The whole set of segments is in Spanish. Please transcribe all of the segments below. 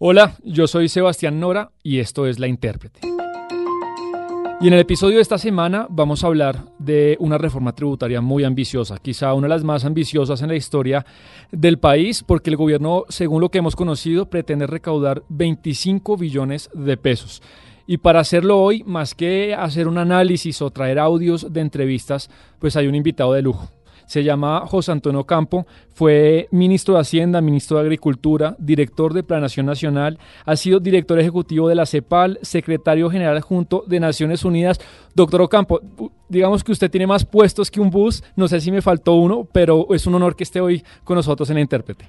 Hola, yo soy Sebastián Nora y esto es La Intérprete. Y en el episodio de esta semana vamos a hablar de una reforma tributaria muy ambiciosa, quizá una de las más ambiciosas en la historia del país, porque el gobierno, según lo que hemos conocido, pretende recaudar 25 billones de pesos. Y para hacerlo hoy, más que hacer un análisis o traer audios de entrevistas, pues hay un invitado de lujo se llama José Antonio Campo, fue ministro de Hacienda, ministro de Agricultura, director de Planación Nacional, ha sido director ejecutivo de la CEPAL, secretario general junto de Naciones Unidas. Doctor Ocampo, digamos que usted tiene más puestos que un bus, no sé si me faltó uno, pero es un honor que esté hoy con nosotros en la intérprete.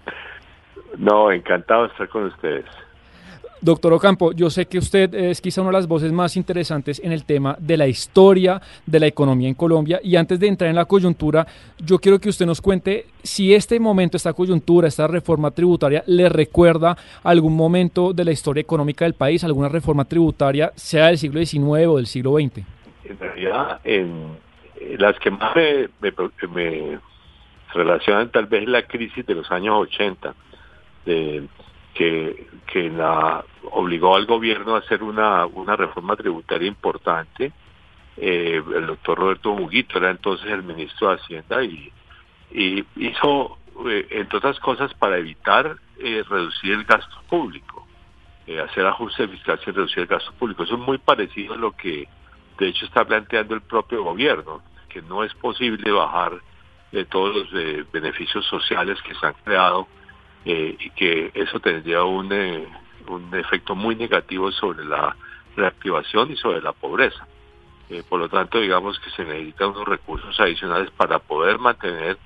No, encantado de estar con ustedes. Doctor Ocampo, yo sé que usted es quizá una de las voces más interesantes en el tema de la historia de la economía en Colombia y antes de entrar en la coyuntura, yo quiero que usted nos cuente si este momento, esta coyuntura, esta reforma tributaria le recuerda algún momento de la historia económica del país, alguna reforma tributaria, sea del siglo XIX o del siglo XX. En realidad, en, las que más me, me relacionan tal vez la crisis de los años 80, de que, que la obligó al gobierno a hacer una, una reforma tributaria importante. Eh, el doctor Roberto Muguito era entonces el ministro de Hacienda y, hizo, eh, entre otras cosas, para evitar eh, reducir el gasto público, hacer ajustes fiscales y reducir el gasto público. Eso es muy parecido a lo que, de hecho, está planteando el propio gobierno, que no es posible bajar de todos los beneficios sociales que se han creado eh, y que eso tendría un, eh, un efecto muy negativo sobre la reactivación y sobre la pobreza. Eh, por lo tanto, digamos que se necesitan unos recursos adicionales para poder mantener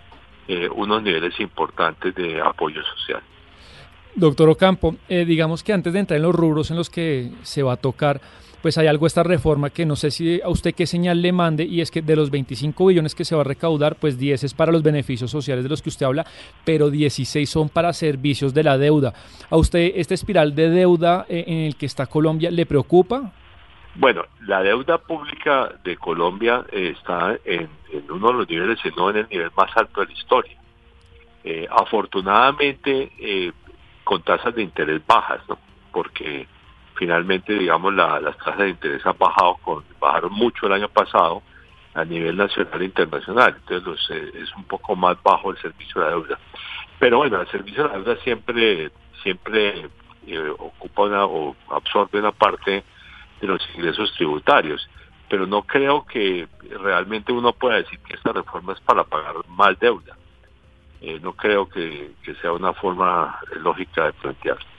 unos niveles importantes de apoyo social. Doctor Ocampo, digamos que antes de entrar en los rubros en los que se va a tocar, pues hay algo esta reforma que no sé si a usted qué señal le mande y es que de los 25 billones que se va a recaudar, pues 10 es para los beneficios sociales de los que usted habla, pero 16 son para servicios de la deuda. ¿A usted esta espiral de deuda eh, en el que está Colombia le preocupa? Bueno, la deuda pública de Colombia eh, está en, uno de los niveles, no en el nivel más alto de la historia. Eh, afortunadamente, con tasas de interés bajas, ¿no? Porque finalmente, digamos, las tasas de interés han bajado, con, bajaron mucho el año pasado a nivel nacional e internacional, entonces eh, es un poco más bajo el servicio de la deuda. Pero bueno, el servicio de la deuda siempre, siempre eh, ocupa una, o absorbe una parte de los ingresos tributarios, pero no creo que realmente uno pueda decir que esta reforma es para pagar más deuda. Eh, no creo que, que sea una forma lógica de plantearlo.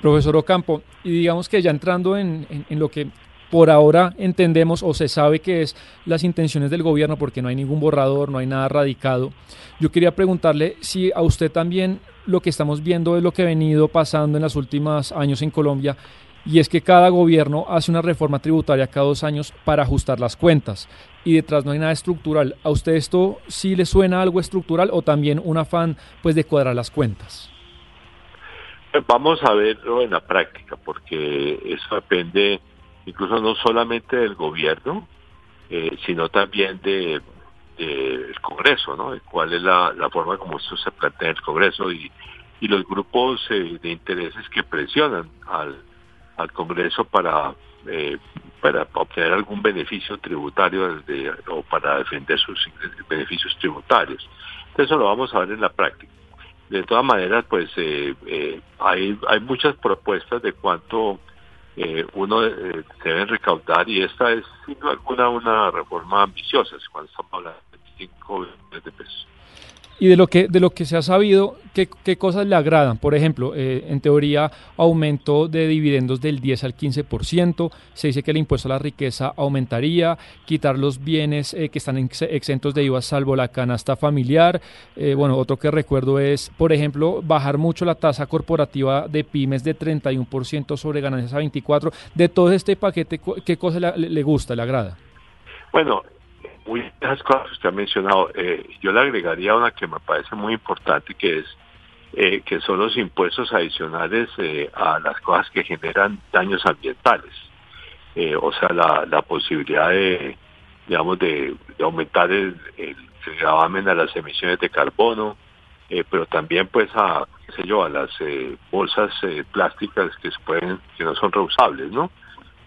Profesor Ocampo, y digamos que ya entrando en, lo que por ahora entendemos o se sabe que es las intenciones del gobierno, porque no hay ningún borrador, no hay nada radicado, yo quería preguntarle si a usted también lo que estamos viendo es lo que ha venido pasando en los últimos años en Colombia, y es que cada gobierno hace una reforma tributaria cada dos años para ajustar las cuentas, y detrás no hay nada estructural. ¿A usted esto sí le suena algo estructural o también un afán pues de cuadrar las cuentas? Vamos a verlo en la práctica, porque eso depende incluso no solamente del gobierno, eh, sino también del de, Congreso, ¿no? cuál es la, forma como esto se plantea en el Congreso y, y los grupos eh, de intereses que presionan al, Congreso para, eh, para obtener algún beneficio tributario o para defender sus beneficios tributarios. Eso lo vamos a ver en la práctica de todas maneras, pues eh, eh, hay, hay muchas propuestas de cuánto eh, uno eh, debe recaudar y esta es sin duda alguna una reforma ambiciosa cuando estamos hablando de 25 millones de pesos. Y de lo que, de lo que se ha sabido, ¿qué, qué cosas le agradan? Por ejemplo, eh, en teoría, aumento de dividendos del 10 al 15%, se dice que el impuesto a la riqueza aumentaría, quitar los bienes eh, que están exentos de IVA salvo la canasta familiar. Eh, bueno, otro que recuerdo es, por ejemplo, bajar mucho la tasa corporativa de pymes de 31% sobre ganancias a 24%. De todo este paquete, ¿qué cosa le, le gusta, le agrada? Bueno, muchas cosas que usted ha mencionado. Eh, yo le agregaría una que me parece muy importante, que es eh, que son los impuestos adicionales eh, a las cosas que generan daños ambientales. o sea, la, la posibilidad de, digamos, de, aumentar el, el, gravamen a las emisiones de carbono, pero también, pues, a, qué sé yo, a las bolsas plásticas que se pueden, que no son reusables, ¿no?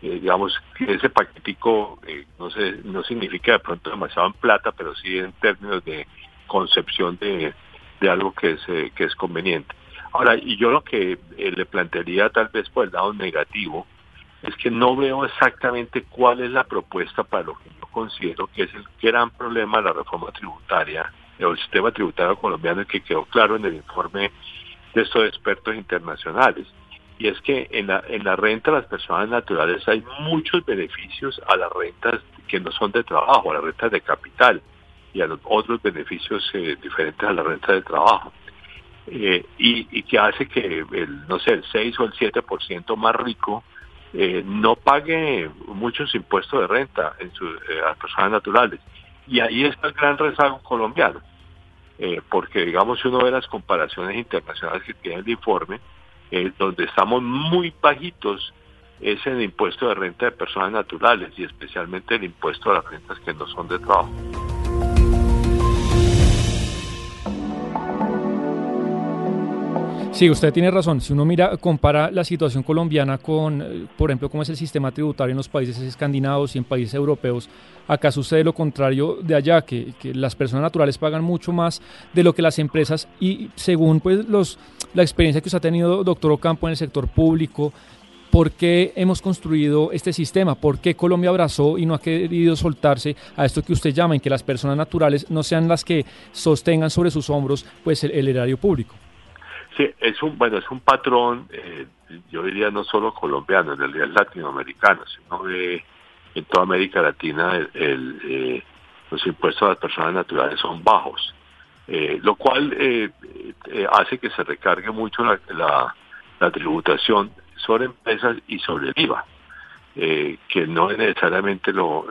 Eh, digamos ese paquetico eh, no sé no significa de pronto demasiado en plata pero sí en términos de concepción de, de algo que es eh, que es conveniente. Ahora y yo lo que le plantearía tal vez por el lado negativo es que no veo exactamente cuál es la propuesta para lo que yo considero que es el gran problema de la reforma tributaria o el sistema tributario colombiano que quedó claro en el informe de estos expertos internacionales y es que en la, en la renta de las personas naturales hay muchos beneficios a las rentas que no son de trabajo, a las rentas de capital y a los otros beneficios eh, diferentes a la renta de trabajo. Eh, y, que hace que el, no sé, el 6 o el 7% más rico eh, no pague muchos impuestos de renta en su, a las personas naturales. Y ahí está el gran rezago colombiano, porque digamos uno ve las comparaciones internacionales que tiene el informe, eh, donde estamos muy bajitos es el impuesto de renta de personas naturales y especialmente el impuesto a las rentas que no son de trabajo. Sí, usted tiene razón. Si uno mira, compara la situación colombiana con, eh, por ejemplo, cómo es el sistema tributario en los países escandinavos y en países europeos, acá sucede lo contrario de allá, que, las personas naturales pagan mucho más de lo que las empresas y según pues los la experiencia que usted ha tenido, doctor Ocampo, en el sector público, ¿por qué hemos construido este sistema? ¿Por qué Colombia abrazó y no ha querido soltarse a esto que usted llama, en que las personas naturales no sean las que sostengan sobre sus hombros pues el, erario público? Sí, es un, bueno, es un patrón, eh, yo diría no solo colombiano, en realidad es latinoamericano. Si uno ve en toda América Latina el, eh, los impuestos a las personas naturales son bajos. Eh, lo cual eh, hace que se recargue mucho la, tributación sobre empresas y sobre el IVA, que no es necesariamente lo,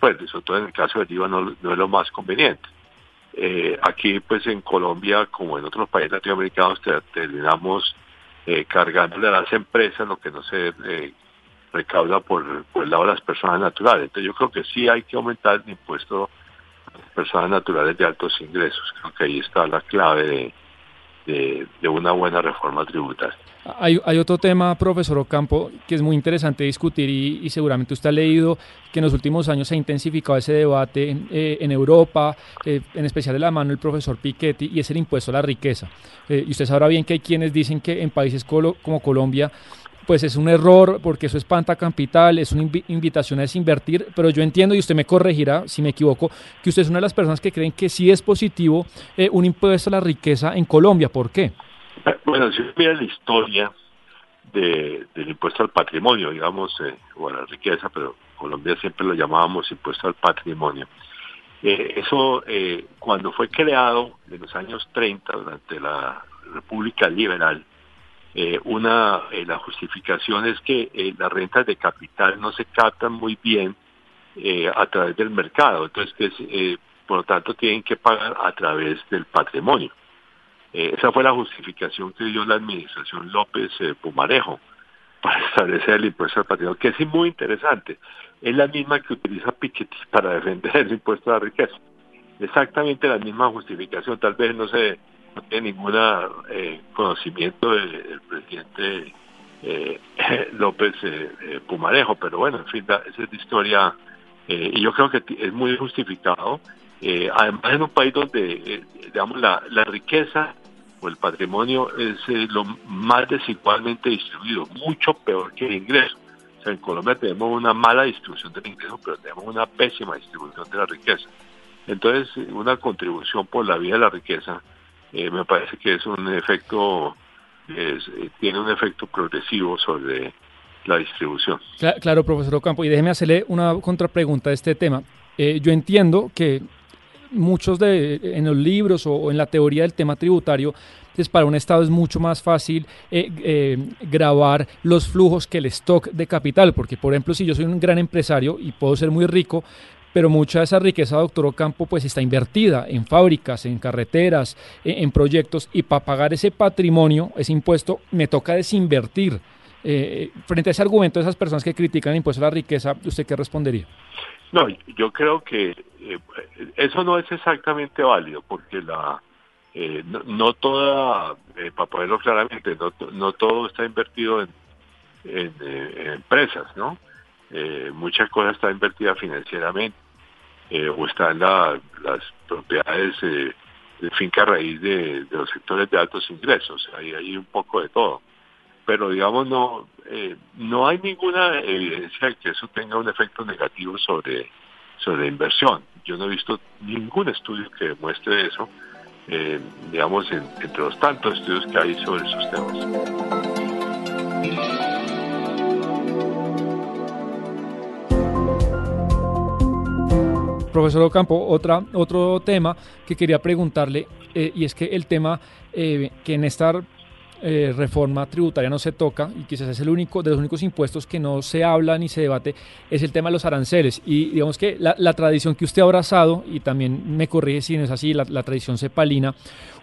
pues, sobre todo en el caso del IVA no, es lo más conveniente. Aquí, pues en Colombia, como en otros países latinoamericanos, terminamos cargándole a las empresas lo que no se recauda por, por el lado de las personas naturales. Entonces yo creo que sí hay que aumentar el impuesto personas naturales de altos ingresos. Creo que ahí está la clave de, de, una buena reforma tributaria. Hay, hay, otro tema, profesor Ocampo, que es muy interesante discutir y, seguramente usted ha leído que en los últimos años se ha intensificado ese debate en, eh, Europa, eh, en especial de la mano del profesor Piketty, y es el impuesto a la riqueza. Eh, y usted sabrá bien que hay quienes dicen que en países como Colombia pues es un error porque eso espanta capital, es una invitación a desinvertir, pero yo entiendo y usted me corregirá si me equivoco, que usted es una de las personas que creen que sí es positivo eh, un impuesto a la riqueza en Colombia. ¿Por qué? Bueno, si mira la historia de, del impuesto al patrimonio, digamos, eh, o a la riqueza, pero Colombia siempre lo llamábamos impuesto al patrimonio. Eh, eso, eh, cuando fue creado en los años 30, durante la República Liberal, eh, una, eh, la justificación es que eh, las rentas de capital no se captan muy bien a través del mercado, entonces que por lo tanto tienen que pagar a través del patrimonio. esa fue la justificación que dio la administración López Pumarejo para establecer el impuesto al patrimonio, que es muy interesante. Es la misma que utiliza Piketty para defender el impuesto a la riqueza. Exactamente la misma justificación, tal vez no se no tiene ningún eh, conocimiento del, presidente eh, López eh, Pumarejo, pero bueno, en fin, esa es la historia y yo creo que es muy justificado. además, en un país donde, digamos, la, la riqueza o el patrimonio es lo más desigualmente distribuido, mucho peor que el ingreso. O sea, en Colombia tenemos una mala distribución del ingreso, pero tenemos una pésima distribución de la riqueza. Entonces, una contribución por la vía de la riqueza eh, me parece que es un efecto, tiene un efecto progresivo sobre la distribución. Claro, profesor Ocampo, y déjeme hacerle una contrapregunta a este tema. yo entiendo que muchos de en los libros o, en la teoría del tema tributario pues para un Estado es mucho más fácil eh, eh, grabar los flujos que el stock de capital, porque por ejemplo si yo soy un gran empresario y puedo ser muy rico, pero mucha de esa riqueza, doctor Ocampo, pues está invertida en fábricas, en carreteras, en, proyectos, y para pagar ese patrimonio, ese impuesto, me toca desinvertir. Eh, frente a ese argumento de esas personas que critican el impuesto a la riqueza, ¿usted qué respondería? No, yo creo que eh, eso no es exactamente válido porque la eh, no, toda, eh, para ponerlo claramente, no, todo está invertido en, en, empresas, ¿no? muchas cosas están invertidas financieramente o están la, las propiedades de finca raíz de, los sectores de altos ingresos, ahí hay un poco de todo pero digamos no eh, no hay ninguna evidencia de que eso tenga un efecto negativo sobre sobre la inversión. Yo no he visto ningún estudio que demuestre eso, eh, digamos, entre los tantos estudios que hay sobre esos temas. Profesor Ocampo, otro tema que quería preguntarle, eh, y es que el tema que en esta eh, reforma tributaria no se toca y quizás es el único de los únicos impuestos que no se habla ni se debate es el tema de los aranceles. Y digamos que la, tradición que usted ha abrazado y también me corrige si no es así la, tradición cepalina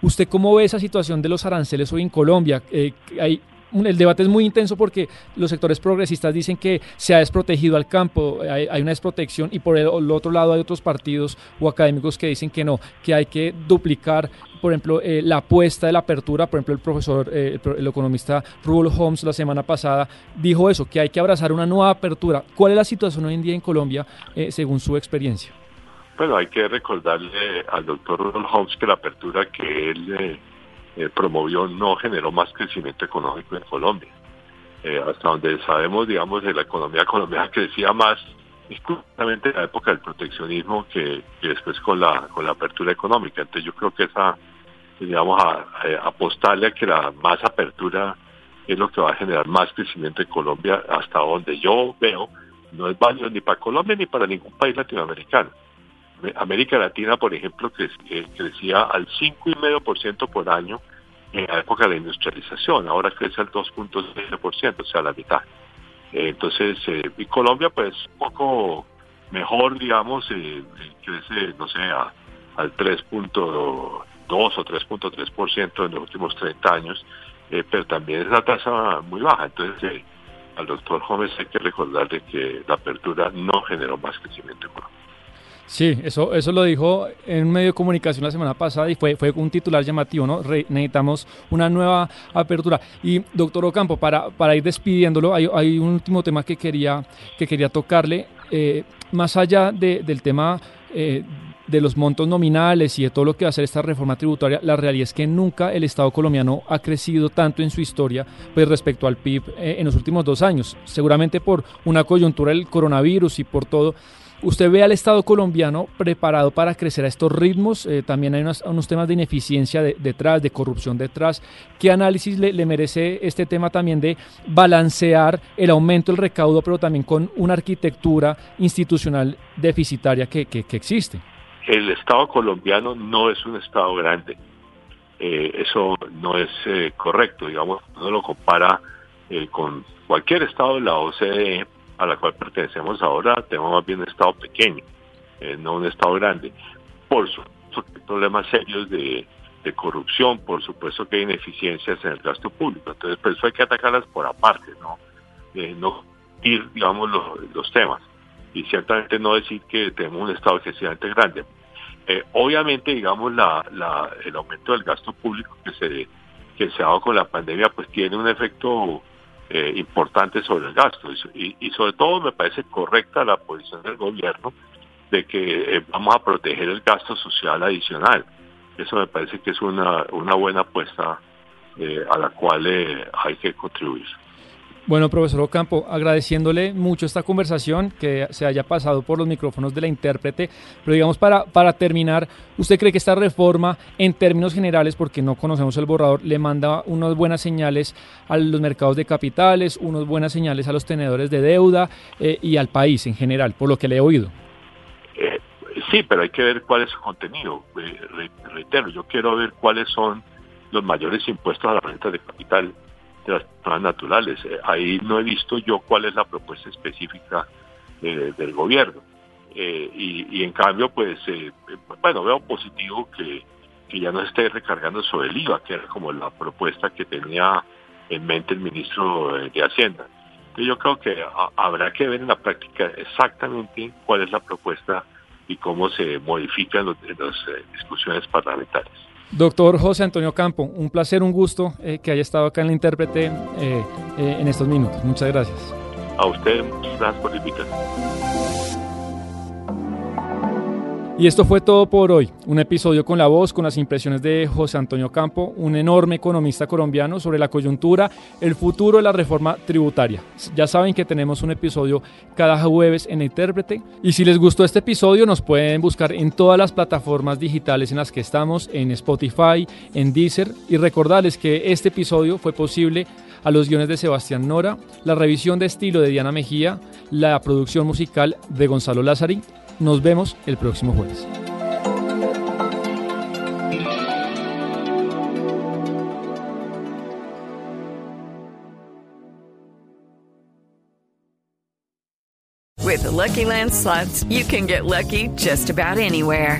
usted cómo ve esa situación de los aranceles hoy en Colombia eh, el debate es muy intenso porque los sectores progresistas dicen que se ha desprotegido al campo, hay, una desprotección y por el, otro lado hay otros partidos o académicos que dicen que no, que hay que duplicar, por ejemplo, eh, la apuesta de la apertura, por ejemplo, el profesor, eh, el, economista Rubel Holmes la semana pasada dijo eso, que hay que abrazar una nueva apertura. ¿Cuál es la situación hoy en día en Colombia eh, según su experiencia? Bueno, hay que recordarle al doctor Rudolf Holmes que la apertura que él eh, promovió no generó más crecimiento económico en Colombia. Eh, hasta donde sabemos, digamos, la economía colombiana crecía más justamente en la época del proteccionismo que, después con la con la apertura económica. Entonces yo creo que esa, digamos, a, apostarle a que la más apertura es lo que va a generar más crecimiento en Colombia, hasta donde yo veo, no es válido ni para Colombia ni para ningún país latinoamericano. América Latina, por ejemplo, eh, crecía al 5,5% por año en la época de la industrialización, ahora crece al 2.7%, o sea, la mitad. Eh, entonces, eh, y Colombia, pues, un poco mejor, digamos, crece, no sé, al 3.2 o 3.3% en los últimos 30 años, pero también es una tasa muy baja. Entonces, al doctor Gómez hay que recordarle que la apertura no generó más crecimiento económico. Sí, eso, eso lo dijo en un medio de comunicación la semana pasada y fue, fue un titular llamativo, ¿no? necesitamos una nueva apertura. Y doctor Ocampo, para, para ir despidiéndolo, hay, un último tema que quería, que quería tocarle. Eh, más allá del tema eh, de los montos nominales y de todo lo que va a hacer esta reforma tributaria, la realidad es que nunca el Estado colombiano ha crecido tanto en su historia pues, respecto al PIB eh, en los últimos dos años. Seguramente por una coyuntura del coronavirus y por todo. ¿Usted ve al Estado colombiano preparado para crecer a estos ritmos? Eh, también hay unos, temas de ineficiencia detrás, de corrupción detrás. ¿Qué análisis le, merece este tema también de balancear el aumento del recaudo, pero también con una arquitectura institucional deficitaria que, existe? El Estado colombiano no es un Estado grande. Eh, eso no es eh, correcto, digamos, no lo compara con cualquier Estado de la OCDE a la cual pertenecemos ahora, tenemos más bien un Estado pequeño, eh, no un Estado grande. Por supuesto que hay problemas serios de, corrupción, por supuesto que hay ineficiencias en el gasto público, entonces por eso hay que atacarlas por aparte, no, eh, no ir, digamos, los, temas. Y ciertamente no decir que tenemos un Estado excesivamente grande. Eh, obviamente, digamos, la, la, el aumento del gasto público que se, que se ha dado con la pandemia, pues tiene un efecto eh, importante sobre el gasto y, sobre todo me parece correcta la posición del gobierno de que eh, vamos a proteger el gasto social adicional. Eso me parece que es una, una buena apuesta eh, a la cual hay que contribuir. Bueno, profesor Ocampo, agradeciéndole mucho esta conversación, que se haya pasado por los micrófonos de la intérprete, pero digamos para, para terminar, ¿usted cree que esta reforma, en términos generales, porque no conocemos el borrador, le manda unas buenas señales a los mercados de capitales, unas buenas señales a los tenedores de deuda eh, y al país en general, por lo que le he oído? Eh, sí, pero hay que ver cuál es su contenido. Eh, reitero, yo quiero ver cuáles son los mayores impuestos a la renta de capital de las personas naturales. Eh, ahí no he visto yo cuál es la propuesta específica eh, del gobierno. Eh, y, en cambio, pues, bueno, veo positivo que, que ya no esté recargando sobre el IVA, que era como la propuesta que tenía en mente el ministro de Hacienda. Entonces yo creo que habrá que ver en la práctica exactamente cuál es la propuesta y cómo se modifican las discusiones parlamentarias. Doctor José Antonio Campo, un placer, un gusto eh, que haya estado acá en la intérprete eh, eh, en estos minutos. Muchas gracias. A usted, muchas gracias por. Y esto fue todo por hoy. Un episodio con la voz, con las impresiones de José Antonio Campo, un enorme economista colombiano sobre la coyuntura, el futuro de la reforma tributaria. Ya saben que tenemos un episodio cada jueves en Intérprete. Y si les gustó este episodio, nos pueden buscar en todas las plataformas digitales en las que estamos, en Spotify, en Deezer. Y recordarles que este episodio fue posible a los guiones de Sebastián Nora, la revisión de estilo de Diana Mejía, la producción musical de Gonzalo Lázari nos vemos el próximo jueves. With the Lucky Land slots, you can get lucky just about anywhere.